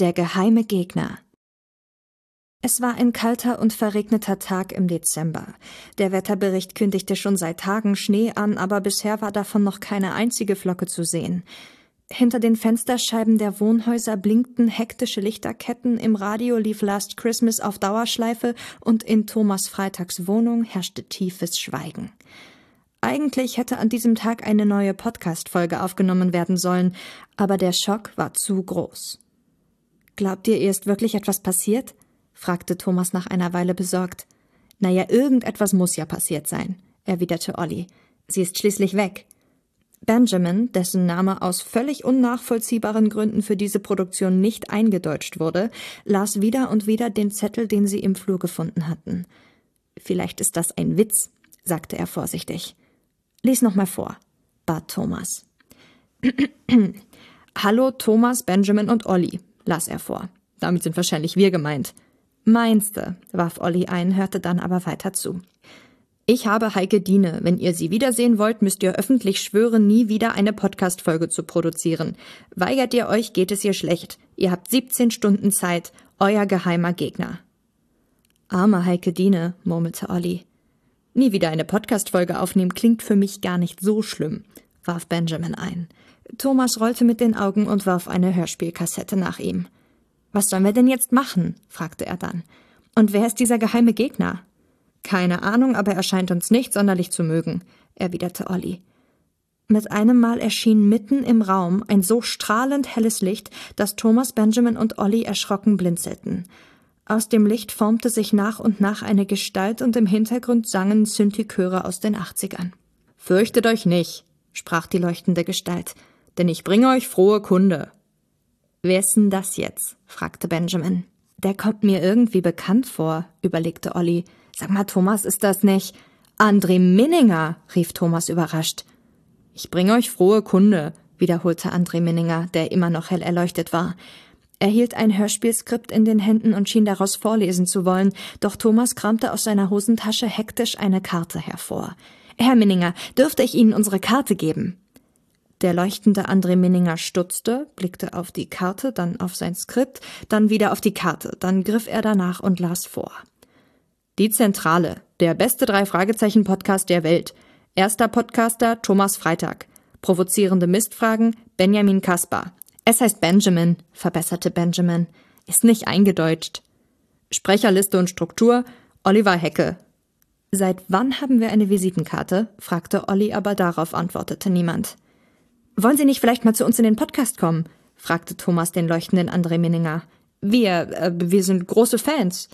Der geheime Gegner. Es war ein kalter und verregneter Tag im Dezember. Der Wetterbericht kündigte schon seit Tagen Schnee an, aber bisher war davon noch keine einzige Flocke zu sehen. Hinter den Fensterscheiben der Wohnhäuser blinkten hektische Lichterketten, im Radio lief Last Christmas auf Dauerschleife und in Thomas Freitags Wohnung herrschte tiefes Schweigen. Eigentlich hätte an diesem Tag eine neue Podcast-Folge aufgenommen werden sollen, aber der Schock war zu groß. Glaubt ihr, ihr ist wirklich etwas passiert? fragte Thomas nach einer Weile besorgt. Naja, irgendetwas muss ja passiert sein, erwiderte Olli. Sie ist schließlich weg. Benjamin, dessen Name aus völlig unnachvollziehbaren Gründen für diese Produktion nicht eingedeutscht wurde, las wieder und wieder den Zettel, den sie im Flur gefunden hatten. Vielleicht ist das ein Witz, sagte er vorsichtig. Lies noch mal vor, bat Thomas. Hallo Thomas, Benjamin und Olli, las er vor. Damit sind wahrscheinlich wir gemeint. Meinste, warf Olli ein, hörte dann aber weiter zu. Ich habe Heike Diene. Wenn ihr sie wiedersehen wollt, müsst ihr öffentlich schwören, nie wieder eine Podcast-Folge zu produzieren. Weigert ihr euch, geht es ihr schlecht. Ihr habt 17 Stunden Zeit. Euer geheimer Gegner. Arme Heike Diene, murmelte Olli. Nie wieder eine Podcast-Folge aufnehmen klingt für mich gar nicht so schlimm, warf Benjamin ein. Thomas rollte mit den Augen und warf eine Hörspielkassette nach ihm. Was sollen wir denn jetzt machen? fragte er dann. Und wer ist dieser geheime Gegner? Keine Ahnung, aber er scheint uns nicht sonderlich zu mögen, erwiderte Olli. Mit einem Mal erschien mitten im Raum ein so strahlend helles Licht, dass Thomas, Benjamin und Olli erschrocken blinzelten. Aus dem Licht formte sich nach und nach eine Gestalt und im Hintergrund sangen Synthi-Chöre aus den Achtzigern. Fürchtet euch nicht, sprach die leuchtende Gestalt, denn ich bringe euch frohe Kunde. Wer ist denn das jetzt? fragte Benjamin. Der kommt mir irgendwie bekannt vor, überlegte Olli. Sag mal, Thomas, ist das nicht? André Minninger, rief Thomas überrascht. Ich bringe euch frohe Kunde, wiederholte André Minninger, der immer noch hell erleuchtet war. Er hielt ein Hörspielskript in den Händen und schien daraus vorlesen zu wollen, doch Thomas kramte aus seiner Hosentasche hektisch eine Karte hervor. Herr Minninger, dürfte ich Ihnen unsere Karte geben? Der leuchtende André Minninger stutzte, blickte auf die Karte, dann auf sein Skript, dann wieder auf die Karte, dann griff er danach und las vor. Die Zentrale, der beste drei Fragezeichen Podcast der Welt. Erster Podcaster Thomas Freitag. Provozierende Mistfragen Benjamin Kaspar. Es heißt Benjamin, verbesserte Benjamin. Ist nicht eingedeutscht. Sprecherliste und Struktur Oliver Hecke. Seit wann haben wir eine Visitenkarte? fragte Olli, aber darauf antwortete niemand. Wollen Sie nicht vielleicht mal zu uns in den Podcast kommen? fragte Thomas den leuchtenden André Minninger. Wir, äh, wir sind große Fans.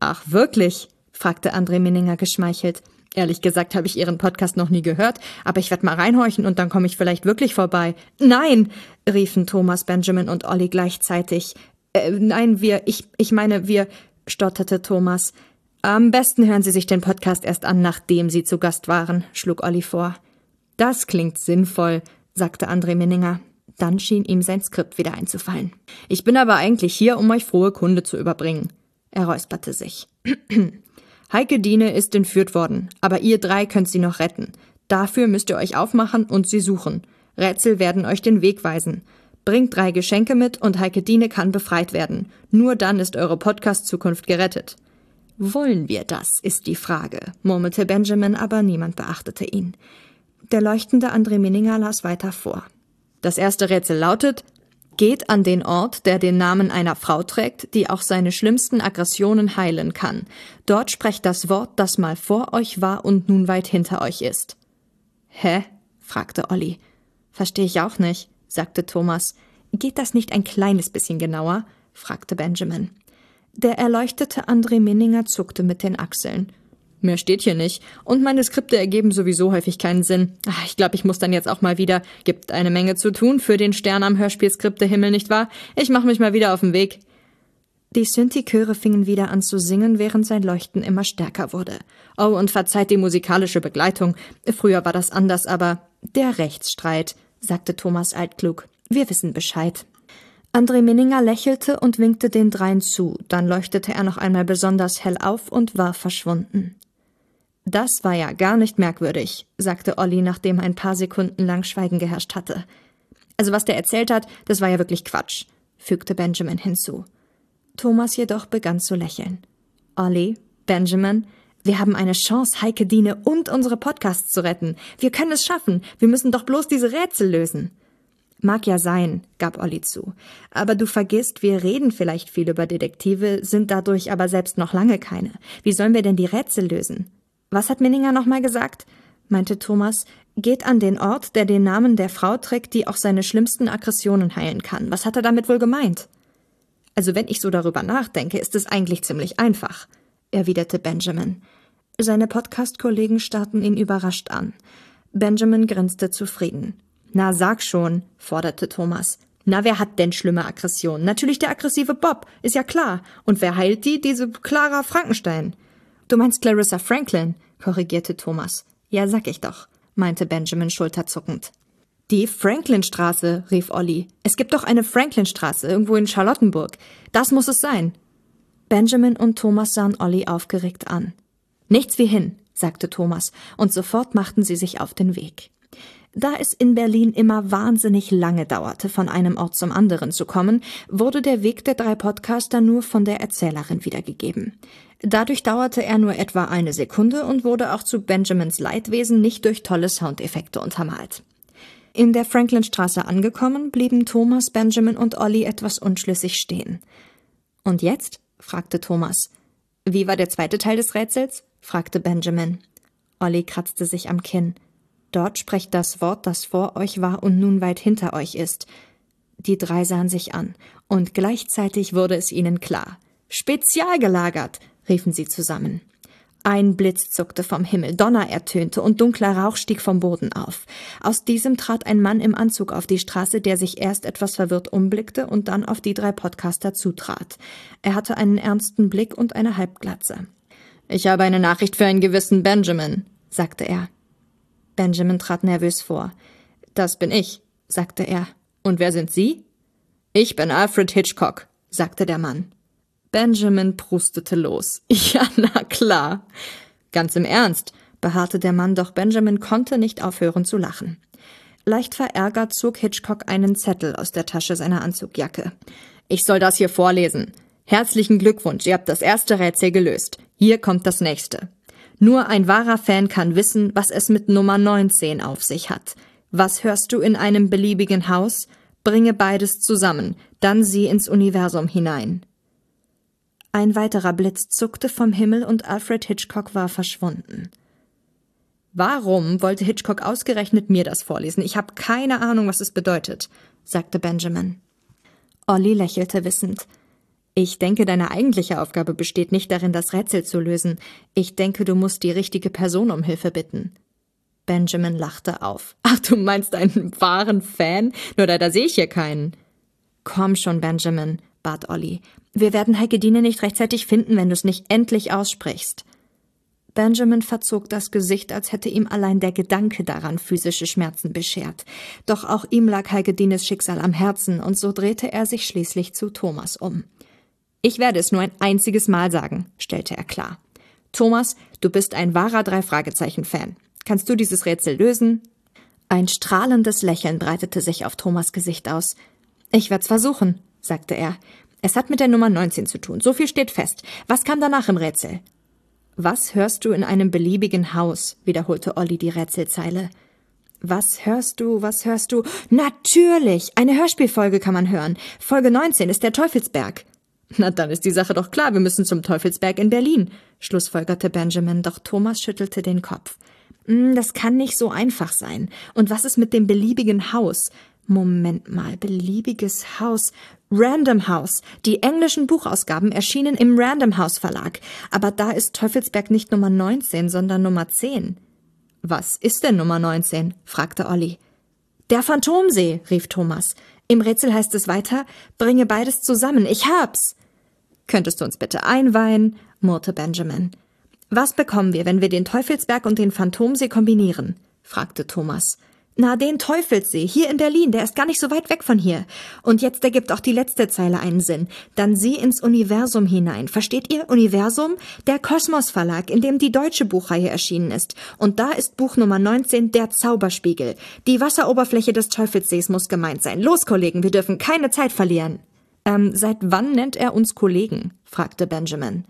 Ach, wirklich? fragte André Minninger geschmeichelt. Ehrlich gesagt habe ich Ihren Podcast noch nie gehört, aber ich werde mal reinhorchen und dann komme ich vielleicht wirklich vorbei. Nein, riefen Thomas, Benjamin und Olli gleichzeitig. Äh, nein, wir, ich, ich meine, wir, stotterte Thomas. Am besten hören Sie sich den Podcast erst an, nachdem Sie zu Gast waren, schlug Olli vor. Das klingt sinnvoll, sagte André Minninger. Dann schien ihm sein Skript wieder einzufallen. Ich bin aber eigentlich hier, um euch frohe Kunde zu überbringen. Er räusperte sich. Heike Diene ist entführt worden, aber ihr drei könnt sie noch retten. Dafür müsst ihr euch aufmachen und sie suchen. Rätsel werden euch den Weg weisen. Bringt drei Geschenke mit und Heike Diene kann befreit werden. Nur dann ist eure Podcast-Zukunft gerettet. Wollen wir das, ist die Frage, murmelte Benjamin, aber niemand beachtete ihn. Der leuchtende André Minninger las weiter vor. Das erste Rätsel lautet, geht an den Ort, der den Namen einer Frau trägt, die auch seine schlimmsten Aggressionen heilen kann. Dort sprecht das Wort, das mal vor euch war und nun weit hinter euch ist. Hä? fragte Olli. Verstehe ich auch nicht, sagte Thomas. Geht das nicht ein kleines bisschen genauer? fragte Benjamin. Der erleuchtete André Minninger zuckte mit den Achseln. Mehr steht hier nicht. Und meine Skripte ergeben sowieso häufig keinen Sinn. Ach, ich glaube, ich muss dann jetzt auch mal wieder. Gibt eine Menge zu tun für den Stern am Hörspielskriptehimmel, nicht wahr? Ich mache mich mal wieder auf den Weg. Die Synthi-Chöre fingen wieder an zu singen, während sein Leuchten immer stärker wurde. Oh, und verzeiht die musikalische Begleitung. Früher war das anders, aber der Rechtsstreit, sagte Thomas altklug. Wir wissen Bescheid. André Minninger lächelte und winkte den dreien zu, dann leuchtete er noch einmal besonders hell auf und war verschwunden. Das war ja gar nicht merkwürdig, sagte Olli, nachdem ein paar Sekunden lang Schweigen geherrscht hatte. Also was der erzählt hat, das war ja wirklich Quatsch. fügte Benjamin hinzu. Thomas jedoch begann zu lächeln. Olli, Benjamin, wir haben eine Chance, Heike Diene und unsere Podcasts zu retten. Wir können es schaffen. Wir müssen doch bloß diese Rätsel lösen. Mag ja sein, gab Olli zu. Aber du vergisst, wir reden vielleicht viel über Detektive, sind dadurch aber selbst noch lange keine. Wie sollen wir denn die Rätsel lösen? Was hat Minninger nochmal gesagt? meinte Thomas. Geht an den Ort, der den Namen der Frau trägt, die auch seine schlimmsten Aggressionen heilen kann. Was hat er damit wohl gemeint? Also wenn ich so darüber nachdenke, ist es eigentlich ziemlich einfach, erwiderte Benjamin. Seine Podcast-Kollegen starrten ihn überrascht an. Benjamin grinste zufrieden. Na, sag schon, forderte Thomas. Na, wer hat denn schlimme Aggressionen? Natürlich der aggressive Bob, ist ja klar. Und wer heilt die? Diese Clara Frankenstein. Du meinst Clarissa Franklin, korrigierte Thomas. Ja, sag ich doch, meinte Benjamin schulterzuckend. Die Franklinstraße, rief Olli. Es gibt doch eine Franklinstraße irgendwo in Charlottenburg. Das muss es sein. Benjamin und Thomas sahen Olli aufgeregt an. Nichts wie hin, sagte Thomas, und sofort machten sie sich auf den Weg. Da es in Berlin immer wahnsinnig lange dauerte, von einem Ort zum anderen zu kommen, wurde der Weg der drei Podcaster nur von der Erzählerin wiedergegeben. Dadurch dauerte er nur etwa eine Sekunde und wurde auch zu Benjamins Leidwesen nicht durch tolle Soundeffekte untermalt. In der Franklinstraße angekommen, blieben Thomas, Benjamin und Olli etwas unschlüssig stehen. Und jetzt? fragte Thomas. Wie war der zweite Teil des Rätsels? fragte Benjamin. Olli kratzte sich am Kinn. Dort sprecht das Wort, das vor euch war und nun weit hinter euch ist. Die drei sahen sich an, und gleichzeitig wurde es ihnen klar. Spezial gelagert, riefen sie zusammen. Ein Blitz zuckte vom Himmel, Donner ertönte und dunkler Rauch stieg vom Boden auf. Aus diesem trat ein Mann im Anzug auf die Straße, der sich erst etwas verwirrt umblickte und dann auf die drei Podcaster zutrat. Er hatte einen ernsten Blick und eine Halbglatze. Ich habe eine Nachricht für einen gewissen Benjamin, sagte er. Benjamin trat nervös vor. Das bin ich, sagte er. Und wer sind Sie? Ich bin Alfred Hitchcock, sagte der Mann. Benjamin prustete los. Ja, na klar. Ganz im Ernst, beharrte der Mann, doch Benjamin konnte nicht aufhören zu lachen. Leicht verärgert zog Hitchcock einen Zettel aus der Tasche seiner Anzugjacke. Ich soll das hier vorlesen. Herzlichen Glückwunsch, ihr habt das erste Rätsel gelöst. Hier kommt das nächste. Nur ein wahrer Fan kann wissen, was es mit Nummer 19 auf sich hat. Was hörst du in einem beliebigen Haus? Bringe beides zusammen, dann sieh ins Universum hinein. Ein weiterer Blitz zuckte vom Himmel und Alfred Hitchcock war verschwunden. Warum wollte Hitchcock ausgerechnet mir das vorlesen? Ich habe keine Ahnung, was es bedeutet, sagte Benjamin. Olli lächelte wissend. Ich denke, deine eigentliche Aufgabe besteht nicht darin, das Rätsel zu lösen. Ich denke, du musst die richtige Person um Hilfe bitten. Benjamin lachte auf. Ach, du meinst einen wahren Fan? Nur leider sehe ich hier keinen. Komm schon, Benjamin, bat Olli. Wir werden Heikedine nicht rechtzeitig finden, wenn du es nicht endlich aussprichst. Benjamin verzog das Gesicht, als hätte ihm allein der Gedanke daran physische Schmerzen beschert. Doch auch ihm lag Heigedines Schicksal am Herzen, und so drehte er sich schließlich zu Thomas um. Ich werde es nur ein einziges Mal sagen, stellte er klar. Thomas, du bist ein wahrer Drei-Fragezeichen-Fan. Kannst du dieses Rätsel lösen? Ein strahlendes Lächeln breitete sich auf Thomas Gesicht aus. Ich werd's versuchen, sagte er. Es hat mit der Nummer 19 zu tun. So viel steht fest. Was kam danach im Rätsel? Was hörst du in einem beliebigen Haus? wiederholte Olli die Rätselzeile. Was hörst du, was hörst du? Natürlich! Eine Hörspielfolge kann man hören. Folge 19 ist der Teufelsberg. Na, dann ist die Sache doch klar, wir müssen zum Teufelsberg in Berlin, schlussfolgerte Benjamin, doch Thomas schüttelte den Kopf. Hm, das kann nicht so einfach sein. Und was ist mit dem beliebigen Haus? Moment mal, beliebiges Haus. Random House. Die englischen Buchausgaben erschienen im Random House Verlag. Aber da ist Teufelsberg nicht Nummer 19, sondern Nummer 10. Was ist denn Nummer 19? fragte Olli. Der Phantomsee, rief Thomas. Im Rätsel heißt es weiter, bringe beides zusammen. Ich hab's. Könntest du uns bitte einweihen? murrte Benjamin. Was bekommen wir, wenn wir den Teufelsberg und den Phantomsee kombinieren? fragte Thomas. Na, den Teufelssee, hier in Berlin, der ist gar nicht so weit weg von hier. Und jetzt ergibt auch die letzte Zeile einen Sinn. Dann sieh ins Universum hinein. Versteht ihr? Universum? Der Kosmos Verlag, in dem die deutsche Buchreihe erschienen ist. Und da ist Buch Nummer 19, Der Zauberspiegel. Die Wasseroberfläche des Teufelssees muss gemeint sein. Los, Kollegen, wir dürfen keine Zeit verlieren. Ähm, seit wann nennt er uns Kollegen? fragte Benjamin.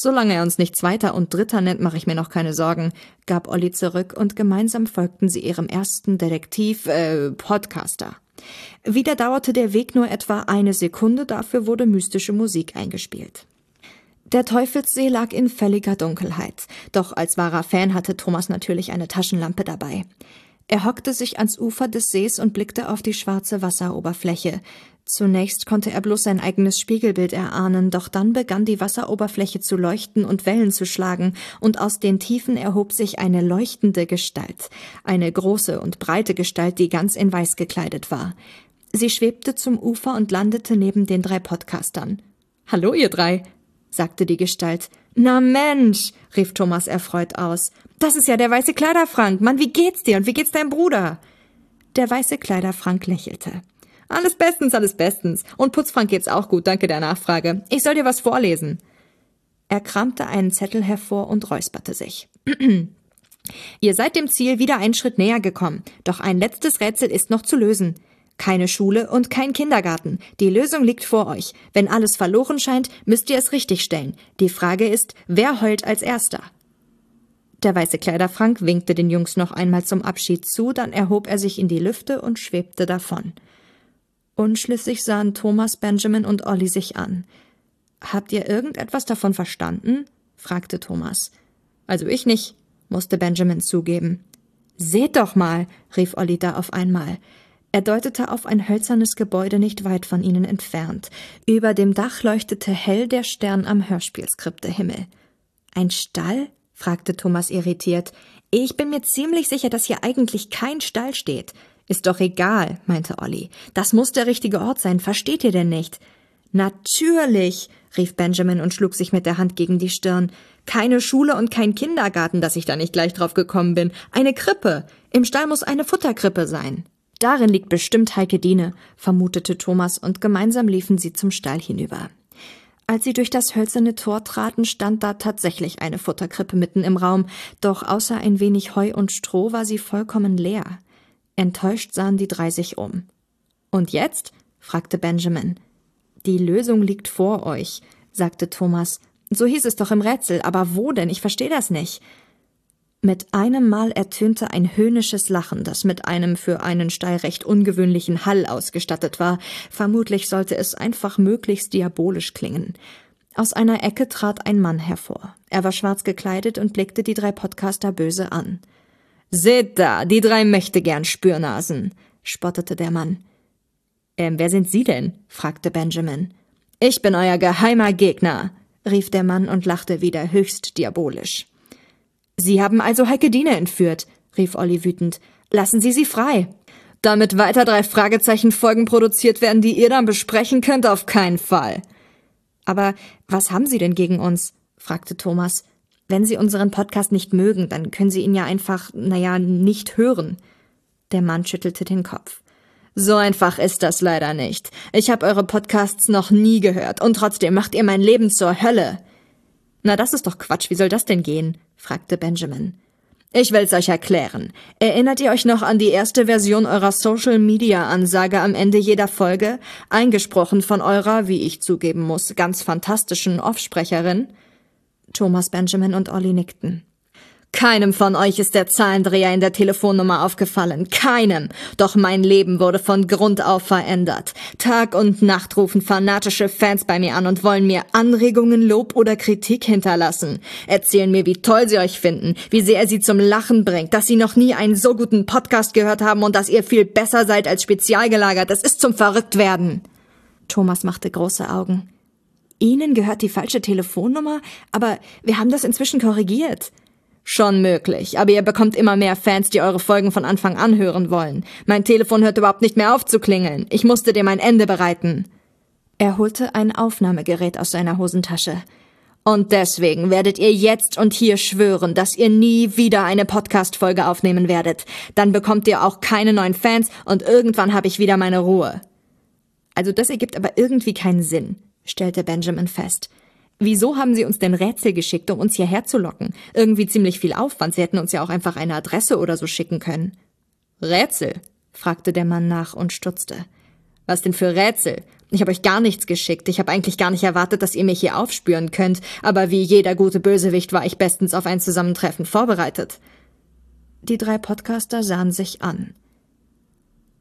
Solange er uns nicht Zweiter und Dritter nennt, mache ich mir noch keine Sorgen, gab Olli zurück und gemeinsam folgten sie ihrem ersten Detektiv, äh, Podcaster. Wieder dauerte der Weg nur etwa eine Sekunde, dafür wurde mystische Musik eingespielt. Der Teufelssee lag in völliger Dunkelheit, doch als wahrer Fan hatte Thomas natürlich eine Taschenlampe dabei. Er hockte sich ans Ufer des Sees und blickte auf die schwarze Wasseroberfläche. Zunächst konnte er bloß sein eigenes Spiegelbild erahnen, doch dann begann die Wasseroberfläche zu leuchten und Wellen zu schlagen, und aus den Tiefen erhob sich eine leuchtende Gestalt, eine große und breite Gestalt, die ganz in Weiß gekleidet war. Sie schwebte zum Ufer und landete neben den drei Podcastern. Hallo, ihr drei, sagte die Gestalt. Na Mensch, rief Thomas erfreut aus. Das ist ja der weiße Kleiderfrank. Mann, wie geht's dir und wie geht's deinem Bruder? Der weiße Kleiderfrank lächelte. Alles bestens, alles bestens. Und Putzfrank geht's auch gut, danke der Nachfrage. Ich soll dir was vorlesen. Er kramte einen Zettel hervor und räusperte sich. Ihr seid dem Ziel wieder einen Schritt näher gekommen, doch ein letztes Rätsel ist noch zu lösen. Keine Schule und kein Kindergarten. Die Lösung liegt vor euch. Wenn alles verloren scheint, müsst ihr es richtigstellen. Die Frage ist, wer heult als erster? Der weiße Kleiderfrank winkte den Jungs noch einmal zum Abschied zu, dann erhob er sich in die Lüfte und schwebte davon. Unschlüssig sahen Thomas, Benjamin und Olli sich an. Habt ihr irgendetwas davon verstanden? fragte Thomas. Also ich nicht, musste Benjamin zugeben. Seht doch mal, rief Olli da auf einmal. Er deutete auf ein hölzernes Gebäude nicht weit von ihnen entfernt. Über dem Dach leuchtete hell der Stern am Hörspielskriptehimmel. Ein Stall? fragte Thomas irritiert. Ich bin mir ziemlich sicher, dass hier eigentlich kein Stall steht. Ist doch egal, meinte Olli. Das muss der richtige Ort sein, versteht ihr denn nicht? Natürlich, rief Benjamin und schlug sich mit der Hand gegen die Stirn. Keine Schule und kein Kindergarten, dass ich da nicht gleich drauf gekommen bin. Eine Krippe. Im Stall muss eine Futterkrippe sein. Darin liegt bestimmt Heike Diene, vermutete Thomas, und gemeinsam liefen sie zum Stall hinüber. Als sie durch das hölzerne Tor traten, stand da tatsächlich eine Futterkrippe mitten im Raum, doch außer ein wenig Heu und Stroh war sie vollkommen leer. Enttäuscht sahen die drei sich um. Und jetzt? fragte Benjamin. Die Lösung liegt vor euch, sagte Thomas. So hieß es doch im Rätsel, aber wo denn? Ich verstehe das nicht. Mit einem Mal ertönte ein höhnisches Lachen, das mit einem für einen Stall recht ungewöhnlichen Hall ausgestattet war. Vermutlich sollte es einfach möglichst diabolisch klingen. Aus einer Ecke trat ein Mann hervor. Er war schwarz gekleidet und blickte die drei Podcaster böse an. Seht da, die drei möchte gern Spürnasen, spottete der Mann. Ähm, wer sind Sie denn? fragte Benjamin. Ich bin euer geheimer Gegner, rief der Mann und lachte wieder höchst diabolisch. Sie haben also Heike Diener entführt, rief Olli wütend. Lassen Sie sie frei. Damit weiter drei Fragezeichen Folgen produziert werden, die ihr dann besprechen könnt, auf keinen Fall. Aber was haben Sie denn gegen uns? fragte Thomas. Wenn Sie unseren Podcast nicht mögen, dann können Sie ihn ja einfach, naja, nicht hören. Der Mann schüttelte den Kopf. So einfach ist das leider nicht. Ich habe eure Podcasts noch nie gehört und trotzdem macht ihr mein Leben zur Hölle. Na, das ist doch Quatsch. Wie soll das denn gehen? fragte Benjamin. Ich will's euch erklären. Erinnert ihr euch noch an die erste Version eurer Social Media Ansage am Ende jeder Folge, eingesprochen von eurer, wie ich zugeben muss, ganz fantastischen Offsprecherin? Thomas Benjamin und Olli nickten. Keinem von euch ist der Zahlendreher in der Telefonnummer aufgefallen. Keinem. Doch mein Leben wurde von Grund auf verändert. Tag und Nacht rufen fanatische Fans bei mir an und wollen mir Anregungen, Lob oder Kritik hinterlassen. Erzählen mir, wie toll sie euch finden, wie sehr sie zum Lachen bringt, dass sie noch nie einen so guten Podcast gehört haben und dass ihr viel besser seid als spezialgelagert. Es ist zum Verrücktwerden. Thomas machte große Augen. Ihnen gehört die falsche Telefonnummer, aber wir haben das inzwischen korrigiert. Schon möglich, aber ihr bekommt immer mehr Fans, die eure Folgen von Anfang an hören wollen. Mein Telefon hört überhaupt nicht mehr auf zu klingeln. Ich musste dem ein Ende bereiten. Er holte ein Aufnahmegerät aus seiner Hosentasche. Und deswegen werdet ihr jetzt und hier schwören, dass ihr nie wieder eine Podcast-Folge aufnehmen werdet. Dann bekommt ihr auch keine neuen Fans und irgendwann habe ich wieder meine Ruhe. Also das ergibt aber irgendwie keinen Sinn stellte Benjamin fest. Wieso haben Sie uns denn Rätsel geschickt, um uns hierher zu locken? Irgendwie ziemlich viel Aufwand. Sie hätten uns ja auch einfach eine Adresse oder so schicken können. Rätsel? fragte der Mann nach und stutzte. Was denn für Rätsel? Ich habe euch gar nichts geschickt. Ich habe eigentlich gar nicht erwartet, dass ihr mich hier aufspüren könnt, aber wie jeder gute Bösewicht war ich bestens auf ein Zusammentreffen vorbereitet. Die drei Podcaster sahen sich an.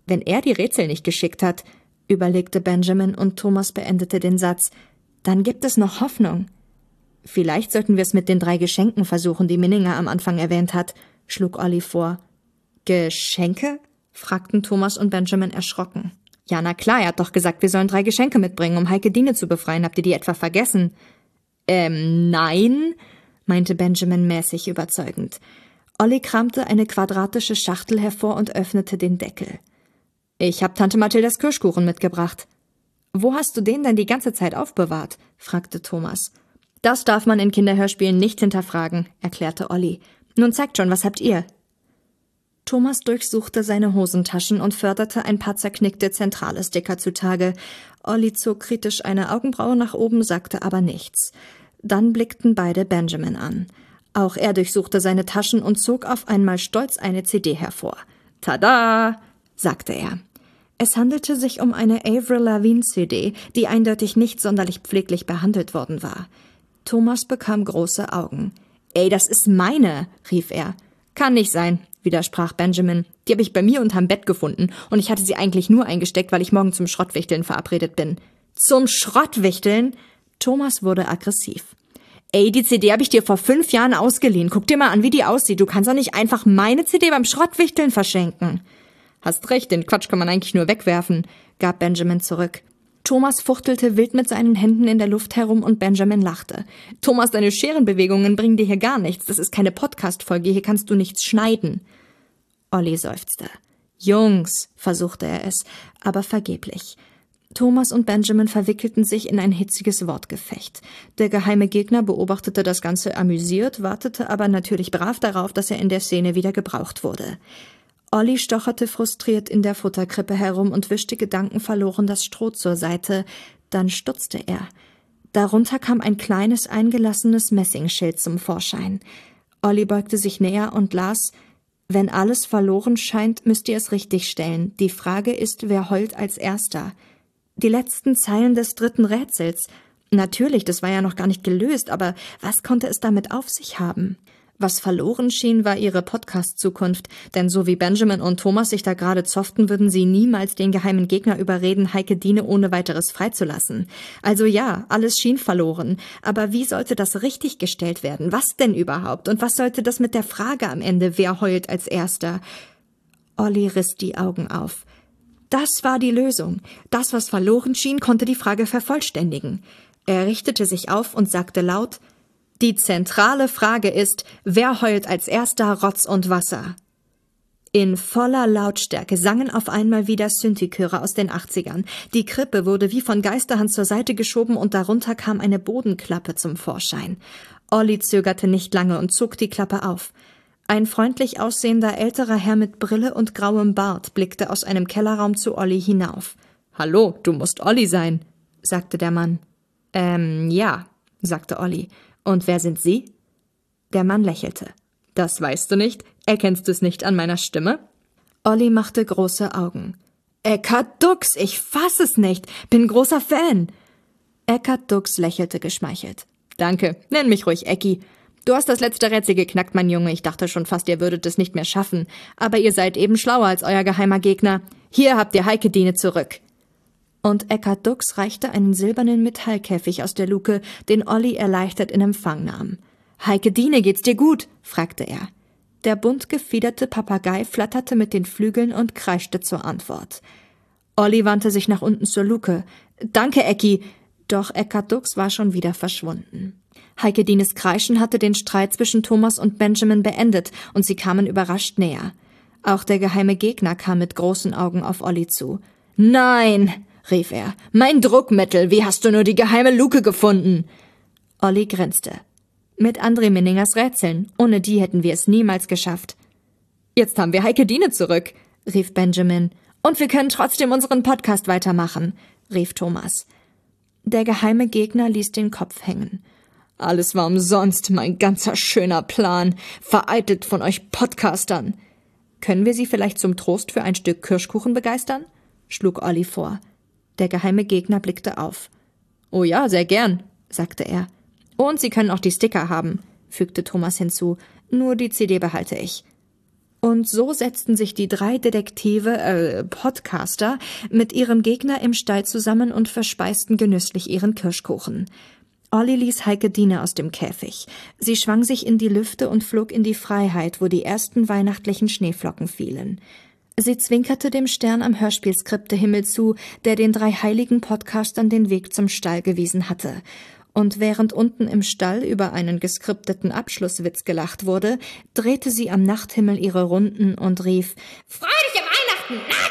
Wenn er die Rätsel nicht geschickt hat, überlegte Benjamin und Thomas beendete den Satz, dann gibt es noch Hoffnung. Vielleicht sollten wir es mit den drei Geschenken versuchen, die Minninger am Anfang erwähnt hat, schlug Olli vor. Geschenke? fragten Thomas und Benjamin erschrocken. Ja, na klar, er hat doch gesagt, wir sollen drei Geschenke mitbringen, um Heike Dine zu befreien. Habt ihr die etwa vergessen? Ähm, nein, meinte Benjamin mäßig überzeugend. Olli kramte eine quadratische Schachtel hervor und öffnete den Deckel. Ich hab Tante Mathildas Kirschkuchen mitgebracht. Wo hast du den denn die ganze Zeit aufbewahrt? fragte Thomas. Das darf man in Kinderhörspielen nicht hinterfragen, erklärte Olli. Nun zeigt schon, was habt ihr? Thomas durchsuchte seine Hosentaschen und förderte ein paar zerknickte zentrale Sticker zutage. Olli zog kritisch eine Augenbraue nach oben, sagte aber nichts. Dann blickten beide Benjamin an. Auch er durchsuchte seine Taschen und zog auf einmal stolz eine CD hervor. Tada! sagte er. Es handelte sich um eine Avril Lavigne CD, die eindeutig nicht sonderlich pfleglich behandelt worden war. Thomas bekam große Augen. Ey, das ist meine, rief er. Kann nicht sein, widersprach Benjamin. Die habe ich bei mir unterm Bett gefunden und ich hatte sie eigentlich nur eingesteckt, weil ich morgen zum Schrottwichteln verabredet bin. Zum Schrottwichteln? Thomas wurde aggressiv. Ey, die CD habe ich dir vor fünf Jahren ausgeliehen. Guck dir mal an, wie die aussieht. Du kannst doch nicht einfach meine CD beim Schrottwichteln verschenken. Hast recht, den Quatsch kann man eigentlich nur wegwerfen, gab Benjamin zurück. Thomas fuchtelte wild mit seinen Händen in der Luft herum und Benjamin lachte. Thomas, deine Scherenbewegungen bringen dir hier gar nichts. Das ist keine Podcast-Folge, hier kannst du nichts schneiden. Olli seufzte. Jungs, versuchte er es, aber vergeblich. Thomas und Benjamin verwickelten sich in ein hitziges Wortgefecht. Der geheime Gegner beobachtete das Ganze amüsiert, wartete aber natürlich brav darauf, dass er in der Szene wieder gebraucht wurde. Olli stocherte frustriert in der Futterkrippe herum und wischte gedankenverloren das Stroh zur Seite. Dann stutzte er. Darunter kam ein kleines, eingelassenes Messingschild zum Vorschein. Olli beugte sich näher und las Wenn alles verloren scheint, müsst ihr es richtigstellen. Die Frage ist, wer heult als erster. Die letzten Zeilen des dritten Rätsels. Natürlich, das war ja noch gar nicht gelöst, aber was konnte es damit auf sich haben? Was verloren schien, war ihre Podcast-Zukunft, denn so wie Benjamin und Thomas sich da gerade zofften, würden sie niemals den geheimen Gegner überreden, Heike Diene ohne weiteres freizulassen. Also ja, alles schien verloren, aber wie sollte das richtig gestellt werden? Was denn überhaupt? Und was sollte das mit der Frage am Ende, wer heult als erster? Olli riss die Augen auf. Das war die Lösung. Das, was verloren schien, konnte die Frage vervollständigen. Er richtete sich auf und sagte laut die zentrale Frage ist, wer heult als erster Rotz und Wasser? In voller Lautstärke sangen auf einmal wieder Synthi-Chöre aus den 80ern. Die Krippe wurde wie von Geisterhand zur Seite geschoben und darunter kam eine Bodenklappe zum Vorschein. Olli zögerte nicht lange und zog die Klappe auf. Ein freundlich aussehender älterer Herr mit Brille und grauem Bart blickte aus einem Kellerraum zu Olli hinauf. Hallo, du musst Olli sein, sagte der Mann. Ähm, ja, sagte Olli. Und wer sind Sie? Der Mann lächelte. Das weißt du nicht? Erkennst du es nicht an meiner Stimme? Olli machte große Augen. Eckart Dux, ich fass es nicht. Bin großer Fan. Eckart Dux lächelte geschmeichelt. Danke, nenn mich ruhig Ecki. Du hast das letzte Rätsel geknackt, mein Junge. Ich dachte schon fast, ihr würdet es nicht mehr schaffen. Aber ihr seid eben schlauer als euer geheimer Gegner. Hier habt ihr Heike Diene zurück und Eckart Dux reichte einen silbernen Metallkäfig aus der Luke, den Olli erleichtert in Empfang nahm. Heike Diene, geht's dir gut? fragte er. Der bunt gefiederte Papagei flatterte mit den Flügeln und kreischte zur Antwort. Olli wandte sich nach unten zur Luke. Danke, Ecki. Doch Eckart Dux war schon wieder verschwunden. Heike Dienes Kreischen hatte den Streit zwischen Thomas und Benjamin beendet und sie kamen überrascht näher. Auch der geheime Gegner kam mit großen Augen auf Olli zu. Nein, rief er. Mein Druckmittel, wie hast du nur die geheime Luke gefunden? Olli grinste. Mit André Minningers Rätseln. Ohne die hätten wir es niemals geschafft. Jetzt haben wir Heike Diene zurück, rief Benjamin. Und wir können trotzdem unseren Podcast weitermachen, rief Thomas. Der geheime Gegner ließ den Kopf hängen. Alles war umsonst, mein ganzer schöner Plan, vereitelt von euch Podcastern. Können wir Sie vielleicht zum Trost für ein Stück Kirschkuchen begeistern? schlug Olli vor. Der geheime Gegner blickte auf. Oh ja, sehr gern, sagte er. Und Sie können auch die Sticker haben, fügte Thomas hinzu. Nur die CD behalte ich. Und so setzten sich die drei Detektive, äh, Podcaster, mit ihrem Gegner im Stall zusammen und verspeisten genüsslich ihren Kirschkuchen. Olli ließ Heike Diener aus dem Käfig. Sie schwang sich in die Lüfte und flog in die Freiheit, wo die ersten weihnachtlichen Schneeflocken fielen. Sie zwinkerte dem Stern am Hörspielskriptehimmel zu, der den drei heiligen Podcastern den Weg zum Stall gewiesen hatte. Und während unten im Stall über einen geskripteten Abschlusswitz gelacht wurde, drehte sie am Nachthimmel ihre Runden und rief Freudige Weihnachten!